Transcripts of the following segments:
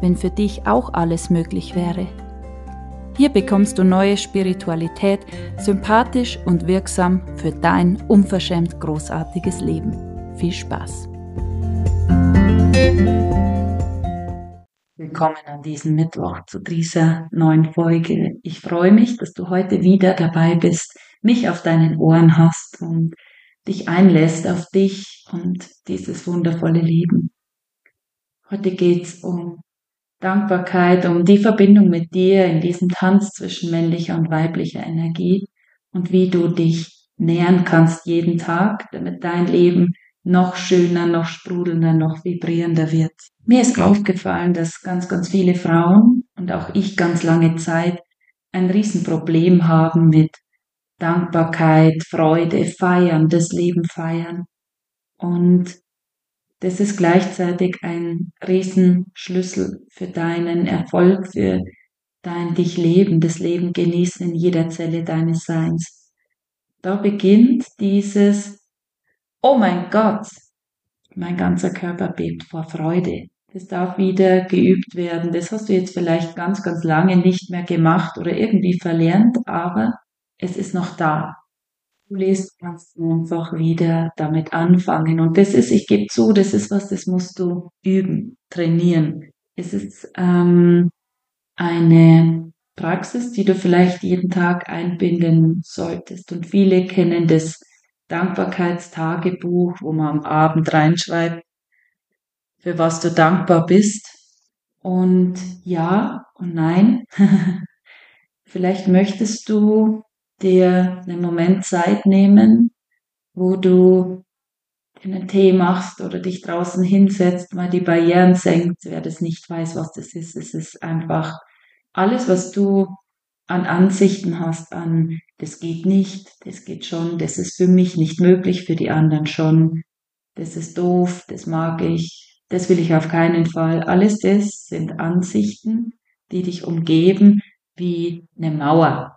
wenn für dich auch alles möglich wäre. Hier bekommst du neue Spiritualität, sympathisch und wirksam für dein unverschämt großartiges Leben. Viel Spaß! Willkommen an diesem Mittwoch zu dieser neuen Folge. Ich freue mich, dass du heute wieder dabei bist, mich auf deinen Ohren hast und dich einlässt auf dich und dieses wundervolle Leben. Heute geht es um Dankbarkeit, um die Verbindung mit dir in diesem Tanz zwischen männlicher und weiblicher Energie und wie du dich nähern kannst jeden Tag, damit dein Leben noch schöner, noch sprudelnder, noch vibrierender wird. Mir ist aufgefallen, dass ganz, ganz viele Frauen und auch ich ganz lange Zeit ein Riesenproblem haben mit Dankbarkeit, Freude, Feiern, das Leben feiern. Und das ist gleichzeitig ein Riesenschlüssel für deinen Erfolg, für dein dich leben, das Leben genießen in jeder Zelle deines Seins. Da beginnt dieses, oh mein Gott, mein ganzer Körper bebt vor Freude. Das darf wieder geübt werden. Das hast du jetzt vielleicht ganz, ganz lange nicht mehr gemacht oder irgendwie verlernt, aber es ist noch da du liest, kannst du einfach wieder damit anfangen. Und das ist, ich gebe zu, das ist was, das musst du üben, trainieren. Es ist ähm, eine Praxis, die du vielleicht jeden Tag einbinden solltest. Und viele kennen das Dankbarkeitstagebuch, wo man am Abend reinschreibt, für was du dankbar bist. Und ja und nein. vielleicht möchtest du dir einen Moment Zeit nehmen, wo du einen Tee machst oder dich draußen hinsetzt, mal die Barrieren senkt. Wer das nicht weiß, was das ist, es ist einfach alles, was du an Ansichten hast, an das geht nicht, das geht schon, das ist für mich nicht möglich, für die anderen schon, das ist doof, das mag ich, das will ich auf keinen Fall. Alles das sind Ansichten, die dich umgeben wie eine Mauer.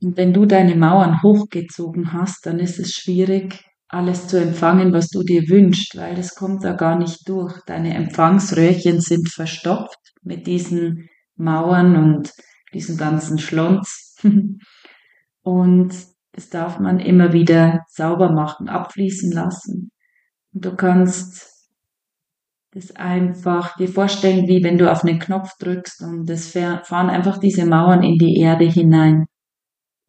Und wenn du deine Mauern hochgezogen hast, dann ist es schwierig, alles zu empfangen, was du dir wünschst, weil es kommt da gar nicht durch. Deine Empfangsröhrchen sind verstopft mit diesen Mauern und diesen ganzen Schlons. und das darf man immer wieder sauber machen, abfließen lassen. Und du kannst das einfach dir vorstellen, wie wenn du auf einen Knopf drückst und es fahren einfach diese Mauern in die Erde hinein.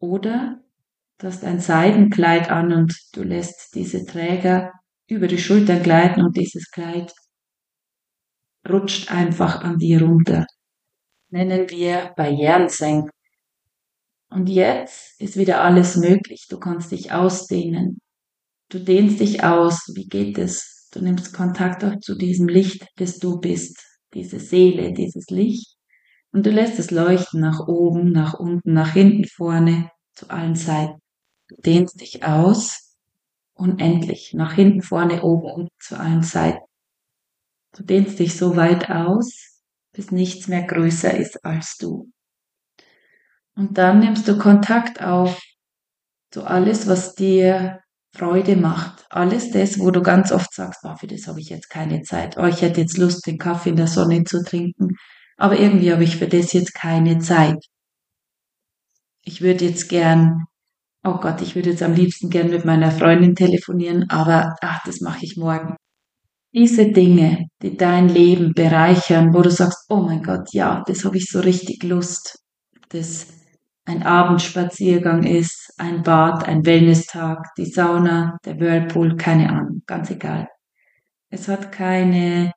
Oder du hast ein Seidenkleid an und du lässt diese Träger über die Schultern gleiten und dieses Kleid rutscht einfach an dir runter. Nennen wir Barrieren senken. Und jetzt ist wieder alles möglich. Du kannst dich ausdehnen. Du dehnst dich aus. Wie geht es? Du nimmst Kontakt auf zu diesem Licht, das du bist. Diese Seele, dieses Licht. Und du lässt es leuchten nach oben, nach unten, nach hinten, vorne, zu allen Seiten. Du dehnst dich aus, unendlich, nach hinten, vorne, oben, unten, zu allen Seiten. Du dehnst dich so weit aus, bis nichts mehr größer ist als du. Und dann nimmst du Kontakt auf zu alles, was dir Freude macht. Alles das, wo du ganz oft sagst, oh, für das habe ich jetzt keine Zeit. Oh, ich hätte jetzt Lust, den Kaffee in der Sonne zu trinken aber irgendwie habe ich für das jetzt keine Zeit. Ich würde jetzt gern, oh Gott, ich würde jetzt am liebsten gern mit meiner Freundin telefonieren, aber ach, das mache ich morgen. Diese Dinge, die dein Leben bereichern, wo du sagst, oh mein Gott, ja, das habe ich so richtig Lust. Das ein Abendspaziergang ist, ein Bad, ein Wellness-Tag, die Sauna, der Whirlpool, keine Ahnung, ganz egal. Es hat keine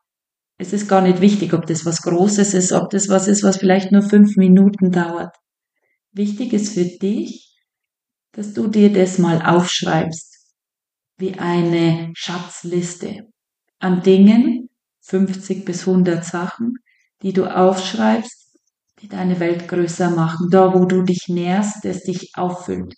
es ist gar nicht wichtig, ob das was Großes ist, ob das was ist, was vielleicht nur fünf Minuten dauert. Wichtig ist für dich, dass du dir das mal aufschreibst, wie eine Schatzliste. an Dingen, 50 bis 100 Sachen, die du aufschreibst, die deine Welt größer machen, da wo du dich nährst, das dich auffüllt.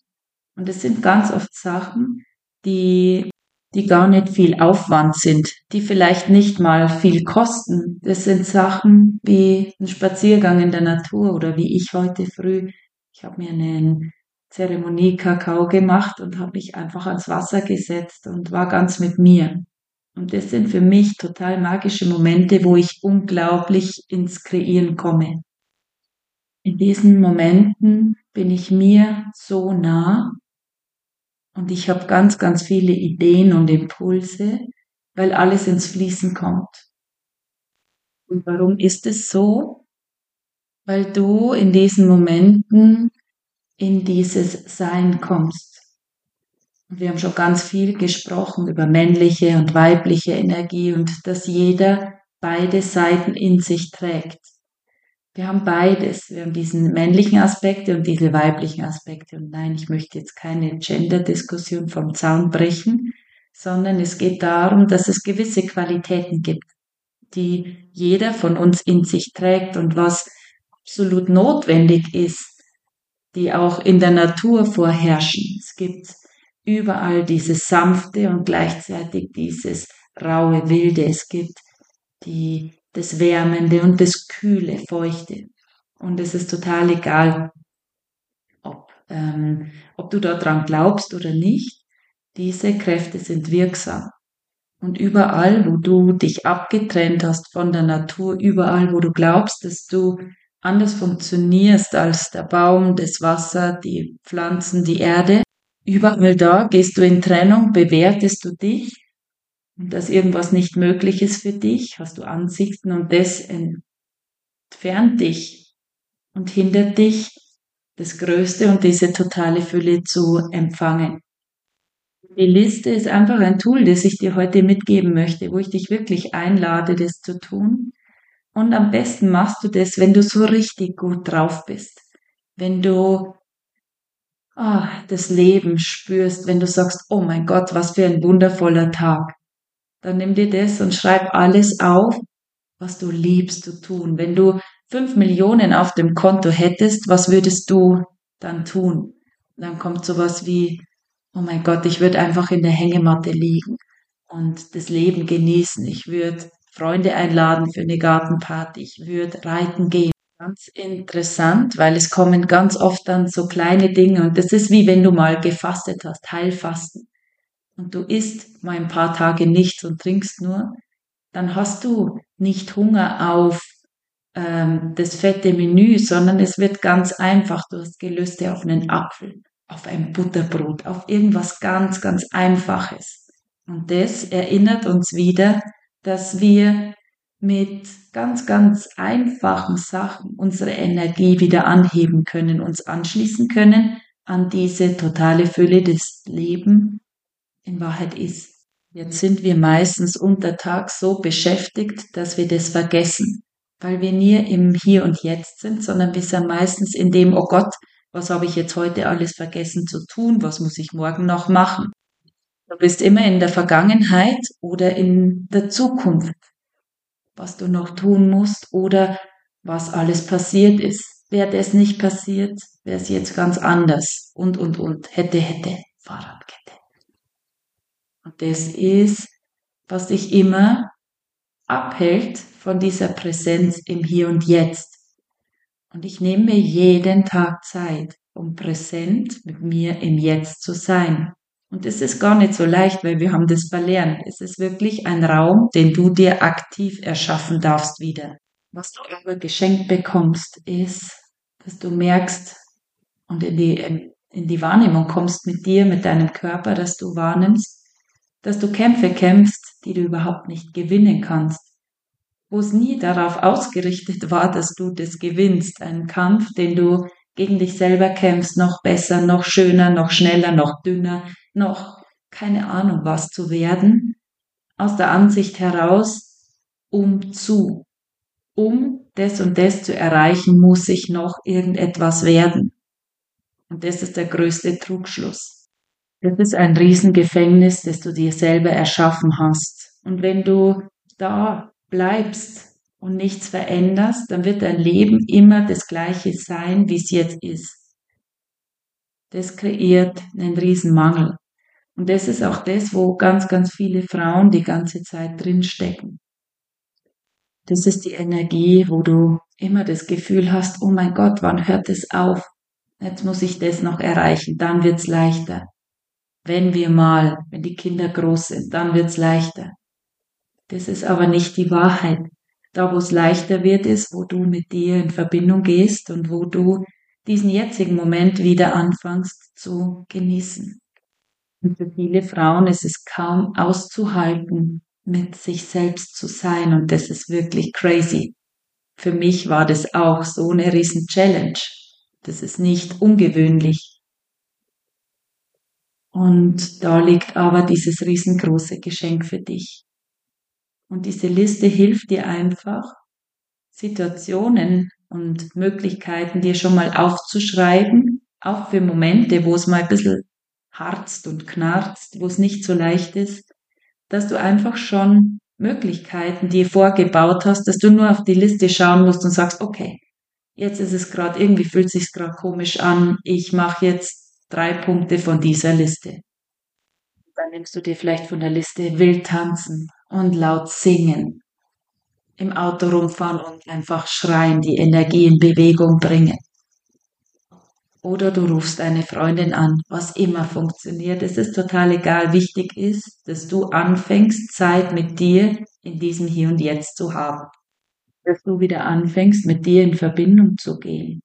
Und es sind ganz oft Sachen, die, die gar nicht viel Aufwand sind, die vielleicht nicht mal viel kosten. Das sind Sachen wie ein Spaziergang in der Natur oder wie ich heute früh. Ich habe mir einen Zeremonie Kakao gemacht und habe mich einfach ans Wasser gesetzt und war ganz mit mir. Und das sind für mich total magische Momente, wo ich unglaublich ins Kreieren komme. In diesen Momenten bin ich mir so nah und ich habe ganz, ganz viele Ideen und Impulse, weil alles ins Fließen kommt. Und warum ist es so? Weil du in diesen Momenten in dieses Sein kommst. Und wir haben schon ganz viel gesprochen über männliche und weibliche Energie und dass jeder beide Seiten in sich trägt. Wir haben beides. Wir haben diesen männlichen Aspekte und diese weiblichen Aspekte. Und nein, ich möchte jetzt keine Gender-Diskussion vom Zaun brechen, sondern es geht darum, dass es gewisse Qualitäten gibt, die jeder von uns in sich trägt und was absolut notwendig ist, die auch in der Natur vorherrschen. Es gibt überall dieses sanfte und gleichzeitig dieses raue, wilde. Es gibt die das Wärmende und das Kühle, Feuchte. Und es ist total egal, ob, ähm, ob du daran glaubst oder nicht. Diese Kräfte sind wirksam. Und überall, wo du dich abgetrennt hast von der Natur, überall, wo du glaubst, dass du anders funktionierst als der Baum, das Wasser, die Pflanzen, die Erde, überall da gehst du in Trennung, bewertest du dich dass irgendwas nicht möglich ist für dich, hast du Ansichten und das entfernt dich und hindert dich, das Größte und diese totale Fülle zu empfangen. Die Liste ist einfach ein Tool, das ich dir heute mitgeben möchte, wo ich dich wirklich einlade, das zu tun. Und am besten machst du das, wenn du so richtig gut drauf bist. Wenn du oh, das Leben spürst, wenn du sagst, oh mein Gott, was für ein wundervoller Tag dann nimm dir das und schreib alles auf, was du liebst zu tun. Wenn du fünf Millionen auf dem Konto hättest, was würdest du dann tun? dann kommt sowas wie, oh mein Gott, ich würde einfach in der Hängematte liegen und das Leben genießen. Ich würde Freunde einladen für eine Gartenparty. Ich würde reiten gehen. Ganz interessant, weil es kommen ganz oft dann so kleine Dinge und das ist wie wenn du mal gefastet hast, Heilfasten und du isst mal ein paar Tage nichts und trinkst nur, dann hast du nicht Hunger auf ähm, das fette Menü, sondern es wird ganz einfach. Du hast Gelüste auf einen Apfel, auf ein Butterbrot, auf irgendwas ganz, ganz Einfaches. Und das erinnert uns wieder, dass wir mit ganz, ganz einfachen Sachen unsere Energie wieder anheben können, uns anschließen können an diese totale Fülle des Lebens in Wahrheit ist. Jetzt sind wir meistens untertags so beschäftigt, dass wir das vergessen, weil wir nie im Hier und Jetzt sind, sondern wir sind meistens in dem, oh Gott, was habe ich jetzt heute alles vergessen zu tun, was muss ich morgen noch machen. Du bist immer in der Vergangenheit oder in der Zukunft, was du noch tun musst oder was alles passiert ist. Wäre das nicht passiert, wäre es jetzt ganz anders und, und, und, hätte, hätte, Fahrradkette. Und das ist, was dich immer abhält von dieser Präsenz im Hier und Jetzt. Und ich nehme mir jeden Tag Zeit, um präsent mit mir im Jetzt zu sein. Und es ist gar nicht so leicht, weil wir haben das verlernt. Es ist wirklich ein Raum, den du dir aktiv erschaffen darfst wieder. Was du aber geschenkt bekommst, ist, dass du merkst und in die, in die Wahrnehmung kommst mit dir, mit deinem Körper, dass du wahrnimmst, dass du Kämpfe kämpfst, die du überhaupt nicht gewinnen kannst, wo es nie darauf ausgerichtet war, dass du das gewinnst, einen Kampf, den du gegen dich selber kämpfst, noch besser, noch schöner, noch schneller, noch dünner, noch keine Ahnung was zu werden, aus der Ansicht heraus, um zu. Um das und das zu erreichen, muss ich noch irgendetwas werden. Und das ist der größte Trugschluss. Das ist ein Riesengefängnis, das du dir selber erschaffen hast. Und wenn du da bleibst und nichts veränderst, dann wird dein Leben immer das gleiche sein, wie es jetzt ist. Das kreiert einen riesen Mangel. Und das ist auch das, wo ganz, ganz viele Frauen die ganze Zeit drinstecken. Das ist die Energie, wo du immer das Gefühl hast, oh mein Gott, wann hört es auf? Jetzt muss ich das noch erreichen, dann wird's leichter. Wenn wir mal, wenn die Kinder groß sind, dann wird's leichter. Das ist aber nicht die Wahrheit. Da, wo es leichter wird, ist, wo du mit dir in Verbindung gehst und wo du diesen jetzigen Moment wieder anfängst zu genießen. Und für viele Frauen ist es kaum auszuhalten, mit sich selbst zu sein. Und das ist wirklich crazy. Für mich war das auch so eine riesen Challenge. Das ist nicht ungewöhnlich. Und da liegt aber dieses riesengroße Geschenk für dich. Und diese Liste hilft dir einfach, Situationen und Möglichkeiten dir schon mal aufzuschreiben, auch für Momente, wo es mal ein bisschen harzt und knarzt, wo es nicht so leicht ist, dass du einfach schon Möglichkeiten dir vorgebaut hast, dass du nur auf die Liste schauen musst und sagst, okay, jetzt ist es gerade, irgendwie fühlt sich gerade komisch an, ich mache jetzt drei Punkte von dieser Liste. Dann nimmst du dir vielleicht von der Liste wild tanzen und laut singen, im Auto rumfahren und einfach schreien, die Energie in Bewegung bringen. Oder du rufst eine Freundin an, was immer funktioniert. Es ist total egal. Wichtig ist, dass du anfängst, Zeit mit dir in diesem Hier und Jetzt zu haben. Dass du wieder anfängst, mit dir in Verbindung zu gehen.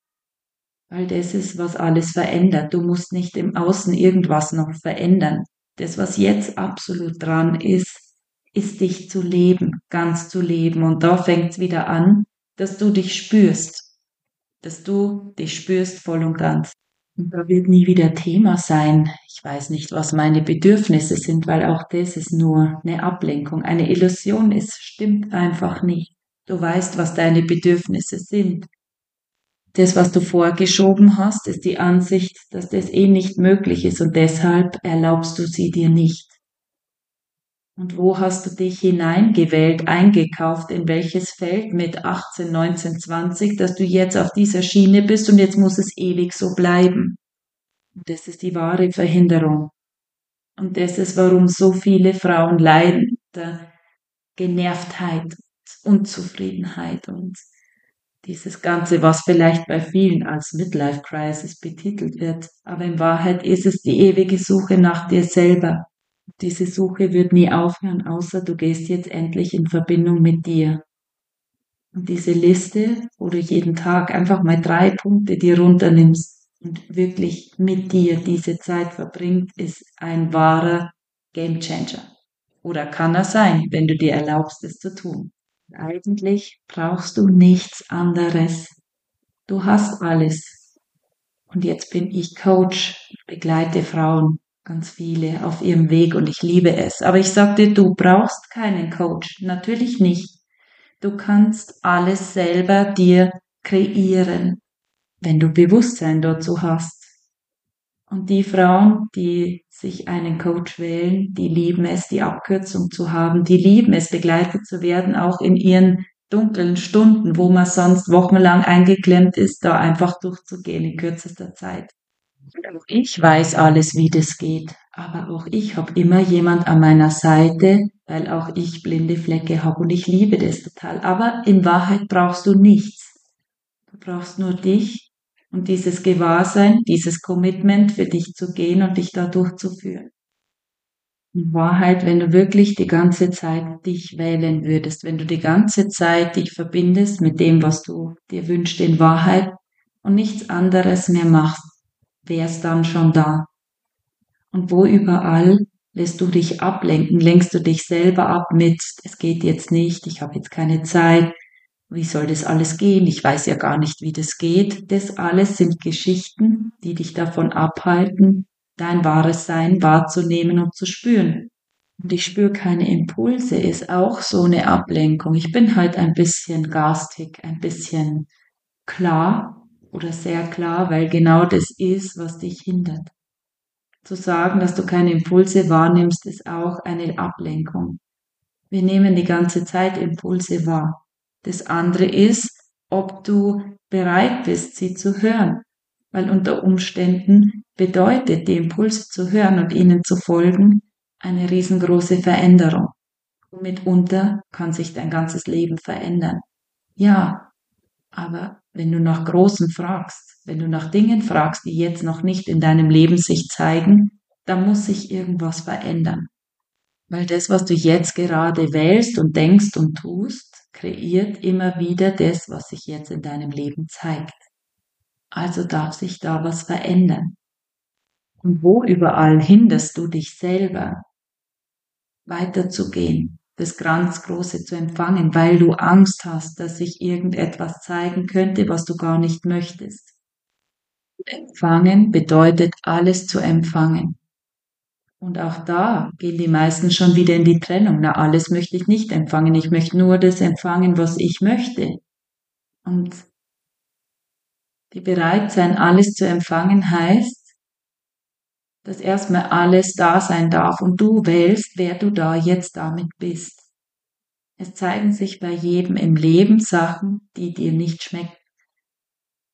Weil das ist, was alles verändert. Du musst nicht im Außen irgendwas noch verändern. Das, was jetzt absolut dran ist, ist dich zu leben, ganz zu leben. Und da fängt es wieder an, dass du dich spürst dass du dich spürst voll und ganz. Und da wird nie wieder Thema sein. Ich weiß nicht, was meine Bedürfnisse sind, weil auch das ist nur eine Ablenkung. Eine Illusion ist, stimmt einfach nicht. Du weißt, was deine Bedürfnisse sind. Das, was du vorgeschoben hast, ist die Ansicht, dass das eh nicht möglich ist und deshalb erlaubst du sie dir nicht. Und wo hast du dich hineingewählt, eingekauft, in welches Feld mit 18, 19, 20, dass du jetzt auf dieser Schiene bist und jetzt muss es ewig so bleiben. Und das ist die wahre Verhinderung. Und das ist, warum so viele Frauen leiden, der Genervtheit, Unzufriedenheit und dieses Ganze, was vielleicht bei vielen als Midlife Crisis betitelt wird. Aber in Wahrheit ist es die ewige Suche nach dir selber diese Suche wird nie aufhören, außer du gehst jetzt endlich in Verbindung mit dir. Und diese Liste, wo du jeden Tag einfach mal drei Punkte dir runternimmst und wirklich mit dir diese Zeit verbringt, ist ein wahrer Gamechanger. Oder kann er sein, wenn du dir erlaubst, es zu tun. Eigentlich brauchst du nichts anderes. Du hast alles. Und jetzt bin ich Coach, begleite Frauen ganz viele auf ihrem Weg und ich liebe es. Aber ich sag dir, du brauchst keinen Coach. Natürlich nicht. Du kannst alles selber dir kreieren, wenn du Bewusstsein dazu hast. Und die Frauen, die sich einen Coach wählen, die lieben es, die Abkürzung zu haben, die lieben es, begleitet zu werden, auch in ihren dunklen Stunden, wo man sonst wochenlang eingeklemmt ist, da einfach durchzugehen in kürzester Zeit. Auch ich weiß alles, wie das geht. Aber auch ich habe immer jemand an meiner Seite, weil auch ich blinde Flecke habe und ich liebe das total. Aber in Wahrheit brauchst du nichts. Du brauchst nur dich und dieses Gewahrsein, dieses Commitment für dich zu gehen und dich da durchzuführen. In Wahrheit, wenn du wirklich die ganze Zeit dich wählen würdest, wenn du die ganze Zeit dich verbindest mit dem, was du dir wünschst in Wahrheit und nichts anderes mehr machst, wär's dann schon da. Und wo überall lässt du dich ablenken, lenkst du dich selber ab mit, es geht jetzt nicht, ich habe jetzt keine Zeit, wie soll das alles gehen, ich weiß ja gar nicht, wie das geht. Das alles sind Geschichten, die dich davon abhalten, dein wahres Sein wahrzunehmen und zu spüren. Und ich spüre keine Impulse, ist auch so eine Ablenkung. Ich bin halt ein bisschen garstig, ein bisschen klar oder sehr klar, weil genau das ist, was dich hindert. Zu sagen, dass du keine Impulse wahrnimmst, ist auch eine Ablenkung. Wir nehmen die ganze Zeit Impulse wahr. Das andere ist, ob du bereit bist, sie zu hören. Weil unter Umständen bedeutet die Impulse zu hören und ihnen zu folgen eine riesengroße Veränderung. Und mitunter kann sich dein ganzes Leben verändern. Ja, aber wenn du nach Großen fragst, wenn du nach Dingen fragst, die jetzt noch nicht in deinem Leben sich zeigen, dann muss sich irgendwas verändern. Weil das, was du jetzt gerade wählst und denkst und tust, kreiert immer wieder das, was sich jetzt in deinem Leben zeigt. Also darf sich da was verändern. Und wo überall hinderst du dich selber, weiterzugehen, das ganz Große zu empfangen, weil du Angst hast, dass sich irgendetwas zeigen könnte, was du gar nicht möchtest. Empfangen bedeutet alles zu empfangen. Und auch da gehen die meisten schon wieder in die Trennung. Na, alles möchte ich nicht empfangen. Ich möchte nur das empfangen, was ich möchte. Und die bereit sein, alles zu empfangen heißt, dass erstmal alles da sein darf und du wählst, wer du da jetzt damit bist. Es zeigen sich bei jedem im Leben Sachen, die dir nicht schmecken.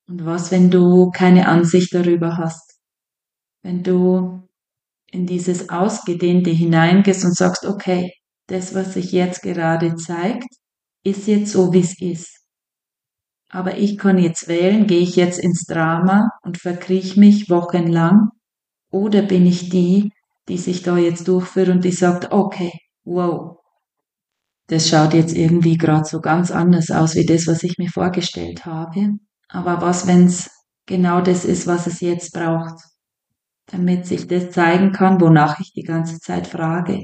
Und was, wenn du keine Ansicht darüber hast? Wenn du in dieses Ausgedehnte hineingehst und sagst, okay, das, was sich jetzt gerade zeigt, ist jetzt so, wie es ist. Aber ich kann jetzt wählen, gehe ich jetzt ins Drama und verkriech mich wochenlang oder bin ich die, die sich da jetzt durchführt und die sagt, okay, wow, das schaut jetzt irgendwie gerade so ganz anders aus wie das, was ich mir vorgestellt habe. Aber was, wenn es genau das ist, was es jetzt braucht? Damit sich das zeigen kann, wonach ich die ganze Zeit frage,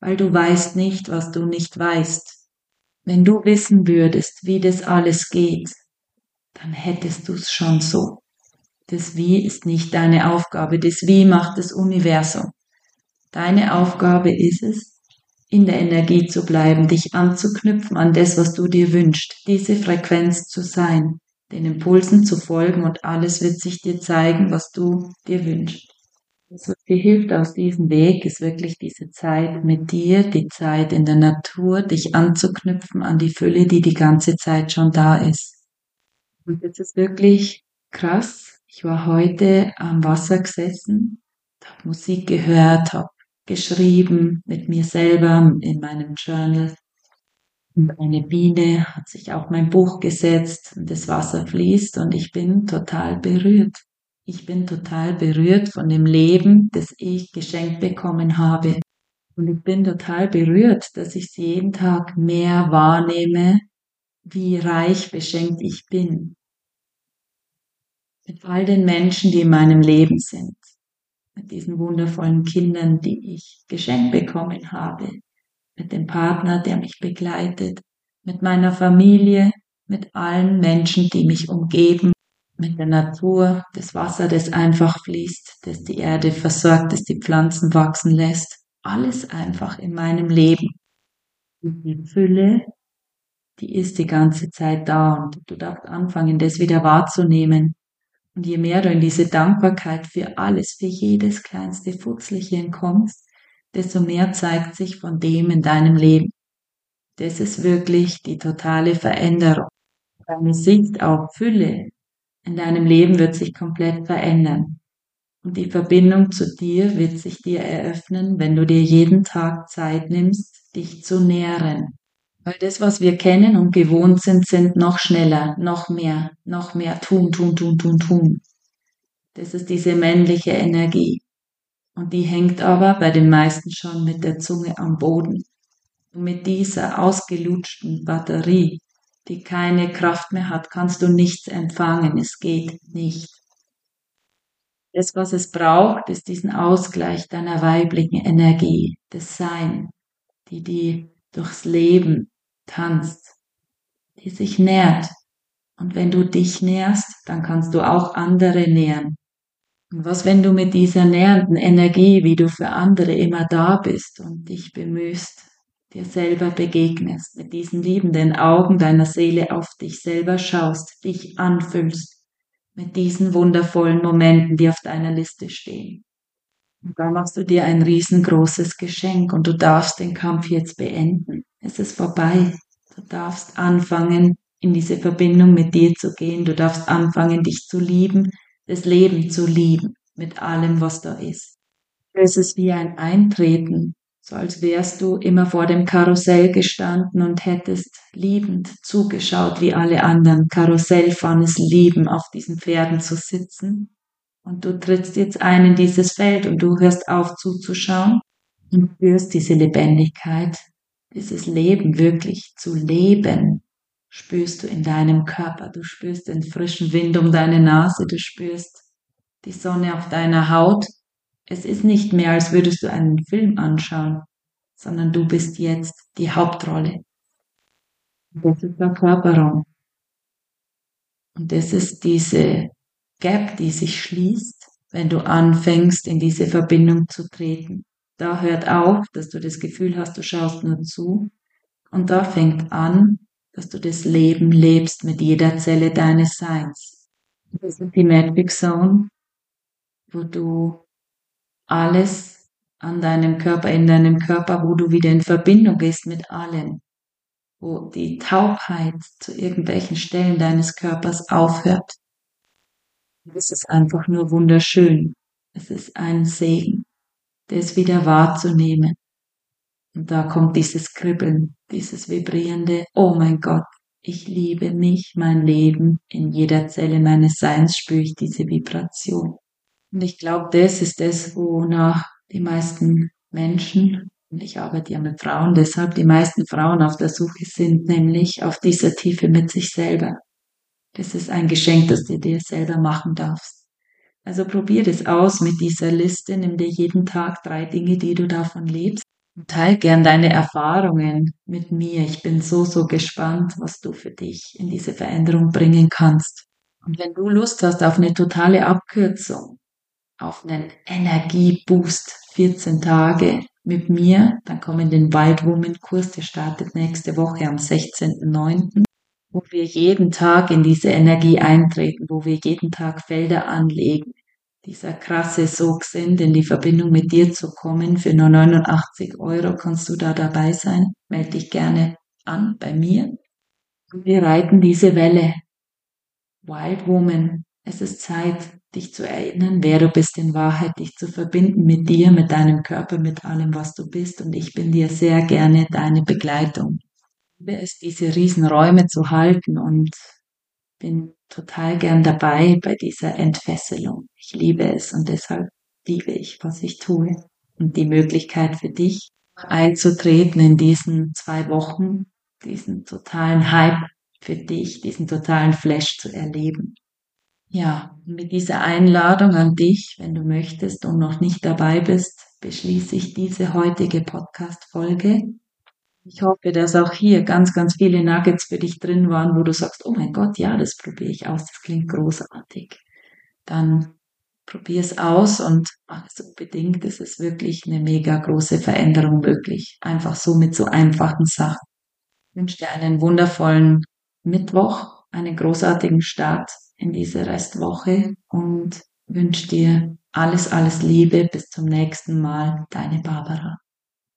weil du weißt nicht, was du nicht weißt. Wenn du wissen würdest, wie das alles geht, dann hättest du es schon so. Das Wie ist nicht deine Aufgabe, das Wie macht das Universum. Deine Aufgabe ist es, in der Energie zu bleiben, dich anzuknüpfen an das, was du dir wünschst, diese Frequenz zu sein, den Impulsen zu folgen und alles wird sich dir zeigen, was du dir wünschst. Was dir hilft aus diesem Weg, ist wirklich diese Zeit mit dir, die Zeit in der Natur, dich anzuknüpfen an die Fülle, die die ganze Zeit schon da ist. Und jetzt ist wirklich krass. Ich war heute am Wasser gesessen, habe Musik gehört, habe geschrieben mit mir selber in meinem Journal. Und eine Biene hat sich auf mein Buch gesetzt und das Wasser fließt und ich bin total berührt. Ich bin total berührt von dem Leben, das ich geschenkt bekommen habe. Und ich bin total berührt, dass ich jeden Tag mehr wahrnehme, wie reich beschenkt ich bin. Mit all den Menschen, die in meinem Leben sind. Mit diesen wundervollen Kindern, die ich geschenkt bekommen habe. Mit dem Partner, der mich begleitet. Mit meiner Familie. Mit allen Menschen, die mich umgeben mit der Natur, das Wasser, das einfach fließt, das die Erde versorgt, das die Pflanzen wachsen lässt. Alles einfach in meinem Leben. Die Fülle, die ist die ganze Zeit da und du darfst anfangen, das wieder wahrzunehmen. Und je mehr du in diese Dankbarkeit für alles, für jedes kleinste Fuchselchen kommst, desto mehr zeigt sich von dem in deinem Leben. Das ist wirklich die totale Veränderung. Deine Sicht auf Fülle, in deinem Leben wird sich komplett verändern. Und die Verbindung zu dir wird sich dir eröffnen, wenn du dir jeden Tag Zeit nimmst, dich zu nähren. Weil das, was wir kennen und gewohnt sind, sind noch schneller, noch mehr, noch mehr tun, tun, tun, tun, tun. Das ist diese männliche Energie. Und die hängt aber bei den meisten schon mit der Zunge am Boden. Und mit dieser ausgelutschten Batterie die keine Kraft mehr hat, kannst du nichts empfangen. Es geht nicht. Das, was es braucht, ist diesen Ausgleich deiner weiblichen Energie, das Sein, die die durchs Leben tanzt, die sich nährt. Und wenn du dich nährst, dann kannst du auch andere nähren. Und was, wenn du mit dieser nährenden Energie, wie du für andere immer da bist und dich bemühst, dir selber begegnest, mit diesen liebenden Augen deiner Seele auf dich selber schaust, dich anfüllst mit diesen wundervollen Momenten, die auf deiner Liste stehen. Und da machst du dir ein riesengroßes Geschenk und du darfst den Kampf jetzt beenden. Es ist vorbei. Du darfst anfangen, in diese Verbindung mit dir zu gehen. Du darfst anfangen, dich zu lieben, das Leben zu lieben, mit allem, was da ist. Es ist wie ein Eintreten, so als wärst du immer vor dem Karussell gestanden und hättest liebend zugeschaut, wie alle anderen Karussellfahren es lieben, auf diesen Pferden zu sitzen. Und du trittst jetzt ein in dieses Feld und du hörst auf zuzuschauen und spürst diese Lebendigkeit, dieses Leben wirklich zu leben, spürst du in deinem Körper. Du spürst den frischen Wind um deine Nase, du spürst die Sonne auf deiner Haut. Es ist nicht mehr, als würdest du einen Film anschauen, sondern du bist jetzt die Hauptrolle. Das ist der Körperraum. Und das ist diese Gap, die sich schließt, wenn du anfängst, in diese Verbindung zu treten. Da hört auf, dass du das Gefühl hast, du schaust nur zu. Und da fängt an, dass du das Leben lebst mit jeder Zelle deines Seins. Das ist die Magic Zone, wo du alles an deinem Körper, in deinem Körper, wo du wieder in Verbindung gehst mit allem, wo die Taubheit zu irgendwelchen Stellen deines Körpers aufhört. Es ist einfach nur wunderschön. Es ist ein Segen das wieder wahrzunehmen. Und da kommt dieses Kribbeln, dieses vibrierende, oh mein Gott, ich liebe mich, mein Leben, in jeder Zelle meines Seins spüre ich diese Vibration. Und ich glaube, das ist das, wonach die meisten Menschen, und ich arbeite ja mit Frauen, deshalb die meisten Frauen auf der Suche sind, nämlich auf dieser Tiefe mit sich selber. Das ist ein Geschenk, das du dir selber machen darfst. Also probier das aus mit dieser Liste. Nimm dir jeden Tag drei Dinge, die du davon lebst. Und teil gern deine Erfahrungen mit mir. Ich bin so, so gespannt, was du für dich in diese Veränderung bringen kannst. Und wenn du Lust hast auf eine totale Abkürzung, auf einen Energieboost, 14 Tage mit mir, dann komm in den Wild Woman Kurs, der startet nächste Woche am 16.09 wo wir jeden Tag in diese Energie eintreten, wo wir jeden Tag Felder anlegen, dieser krasse Sog sind, in die Verbindung mit dir zu kommen. Für nur 89 Euro kannst du da dabei sein. Melde dich gerne an bei mir. Und wir reiten diese Welle. Wild Woman, es ist Zeit, dich zu erinnern, wer du bist in Wahrheit, dich zu verbinden mit dir, mit deinem Körper, mit allem, was du bist. Und ich bin dir sehr gerne deine Begleitung liebe es, diese Riesenräume zu halten und bin total gern dabei bei dieser Entfesselung. Ich liebe es und deshalb liebe ich, was ich tue. Und die Möglichkeit für dich einzutreten in diesen zwei Wochen, diesen totalen Hype für dich, diesen totalen Flash zu erleben. Ja, mit dieser Einladung an dich, wenn du möchtest und noch nicht dabei bist, beschließe ich diese heutige Podcast-Folge ich hoffe, dass auch hier ganz, ganz viele Nuggets für dich drin waren, wo du sagst, oh mein Gott, ja, das probiere ich aus, das klingt großartig. Dann probier es aus und mach es unbedingt. Es ist wirklich eine mega große Veränderung möglich. Einfach so mit so einfachen Sachen. Ich wünsche dir einen wundervollen Mittwoch, einen großartigen Start in diese Restwoche und wünsche dir alles, alles Liebe. Bis zum nächsten Mal. Deine Barbara.